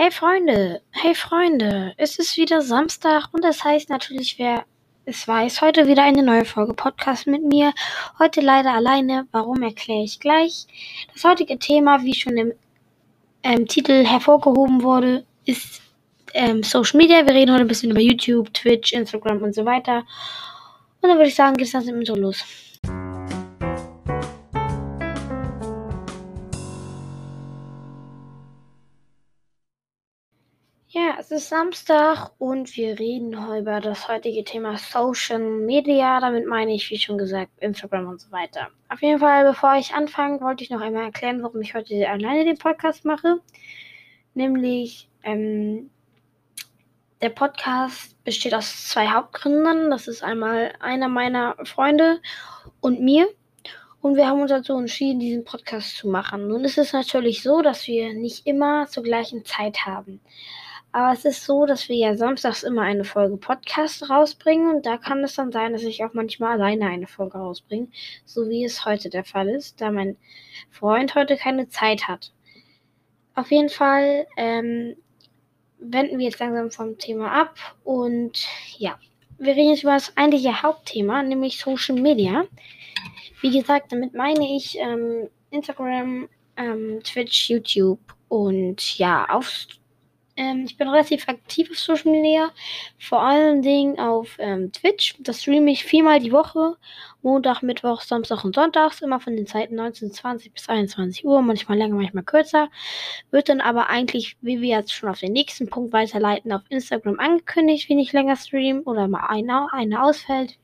Hey Freunde, hey Freunde, es ist wieder Samstag und das heißt natürlich, wer es weiß, heute wieder eine neue Folge Podcast mit mir. Heute leider alleine, warum erkläre ich gleich. Das heutige Thema, wie schon im ähm, Titel hervorgehoben wurde, ist ähm, Social Media. Wir reden heute ein bisschen über YouTube, Twitch, Instagram und so weiter. Und dann würde ich sagen, geht es dann mit so los. Ja, es ist Samstag und wir reden heute über das heutige Thema Social Media. Damit meine ich, wie schon gesagt, Instagram und so weiter. Auf jeden Fall, bevor ich anfange, wollte ich noch einmal erklären, warum ich heute alleine den Podcast mache. Nämlich, ähm, der Podcast besteht aus zwei Hauptgründern. Das ist einmal einer meiner Freunde und mir. Und wir haben uns dazu entschieden, diesen Podcast zu machen. Nun ist es natürlich so, dass wir nicht immer zur gleichen Zeit haben. Aber es ist so, dass wir ja samstags immer eine Folge Podcast rausbringen und da kann es dann sein, dass ich auch manchmal alleine eine Folge rausbringe, so wie es heute der Fall ist, da mein Freund heute keine Zeit hat. Auf jeden Fall ähm, wenden wir jetzt langsam vom Thema ab und ja, wir reden jetzt über das eigentliche Hauptthema, nämlich Social Media. Wie gesagt, damit meine ich ähm, Instagram, ähm, Twitch, YouTube und ja, auf ähm, ich bin relativ aktiv auf Social Media, vor allen Dingen auf ähm, Twitch. Das streame ich viermal die Woche. Montag, Mittwoch, Samstag und Sonntags. Immer von den Zeiten 19.20 bis 21 Uhr. Manchmal länger, manchmal kürzer. Wird dann aber eigentlich, wie wir jetzt schon auf den nächsten Punkt weiterleiten, auf Instagram angekündigt, wenn ich länger stream oder mal eine, eine ausfällt.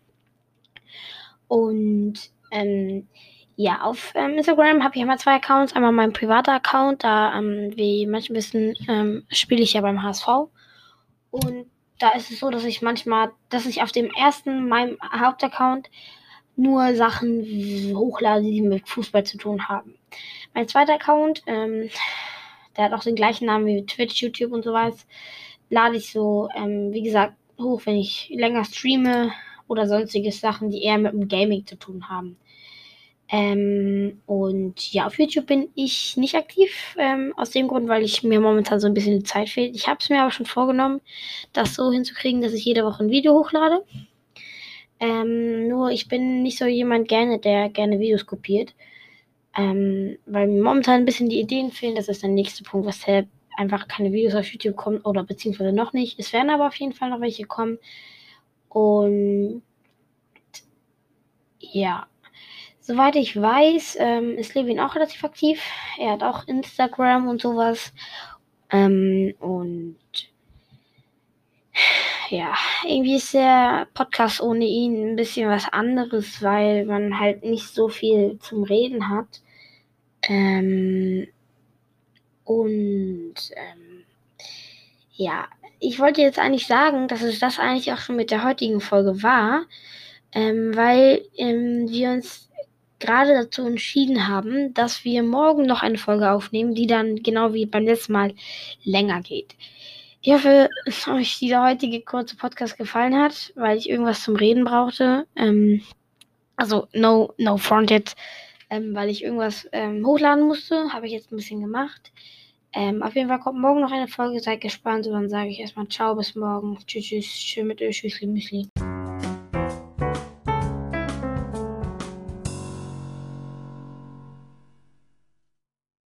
Und ähm, ja, auf ähm, Instagram habe ich immer zwei Accounts. Einmal mein privater Account, da, ähm, wie manche wissen, ähm, spiele ich ja beim HSV. Und da ist es so, dass ich manchmal, dass ich auf dem ersten, meinem Hauptaccount, nur Sachen hochlade, die mit Fußball zu tun haben. Mein zweiter Account, ähm, der hat auch den gleichen Namen wie Twitch, YouTube und so was, lade ich so, ähm, wie gesagt, hoch, wenn ich länger streame oder sonstige Sachen, die eher mit dem Gaming zu tun haben. Ähm, und ja, auf YouTube bin ich nicht aktiv. Ähm, aus dem Grund, weil ich mir momentan so ein bisschen Zeit fehlt. Ich habe es mir aber schon vorgenommen, das so hinzukriegen, dass ich jede Woche ein Video hochlade. Ähm, nur ich bin nicht so jemand gerne, der gerne Videos kopiert. Ähm, weil mir momentan ein bisschen die Ideen fehlen. Das ist der nächste Punkt, weshalb einfach keine Videos auf YouTube kommen oder beziehungsweise noch nicht. Es werden aber auf jeden Fall noch welche kommen. Und ja, Soweit ich weiß, ähm, ist Levin auch relativ aktiv. Er hat auch Instagram und sowas. Ähm, und ja, irgendwie ist der Podcast ohne ihn ein bisschen was anderes, weil man halt nicht so viel zum Reden hat. Ähm, und ähm, ja, ich wollte jetzt eigentlich sagen, dass es das eigentlich auch schon mit der heutigen Folge war, ähm, weil ähm, wir uns gerade dazu entschieden haben, dass wir morgen noch eine Folge aufnehmen, die dann genau wie beim letzten Mal länger geht. Ich hoffe, dass euch dieser heutige kurze Podcast gefallen hat, weil ich irgendwas zum Reden brauchte. Ähm, also no, no front jetzt, ähm, weil ich irgendwas ähm, hochladen musste. Habe ich jetzt ein bisschen gemacht. Ähm, auf jeden Fall kommt morgen noch eine Folge. Seid gespannt und dann sage ich erstmal Ciao, bis morgen. Tschüss, tschüss, schön mit euch, Tschüssli, Müsli.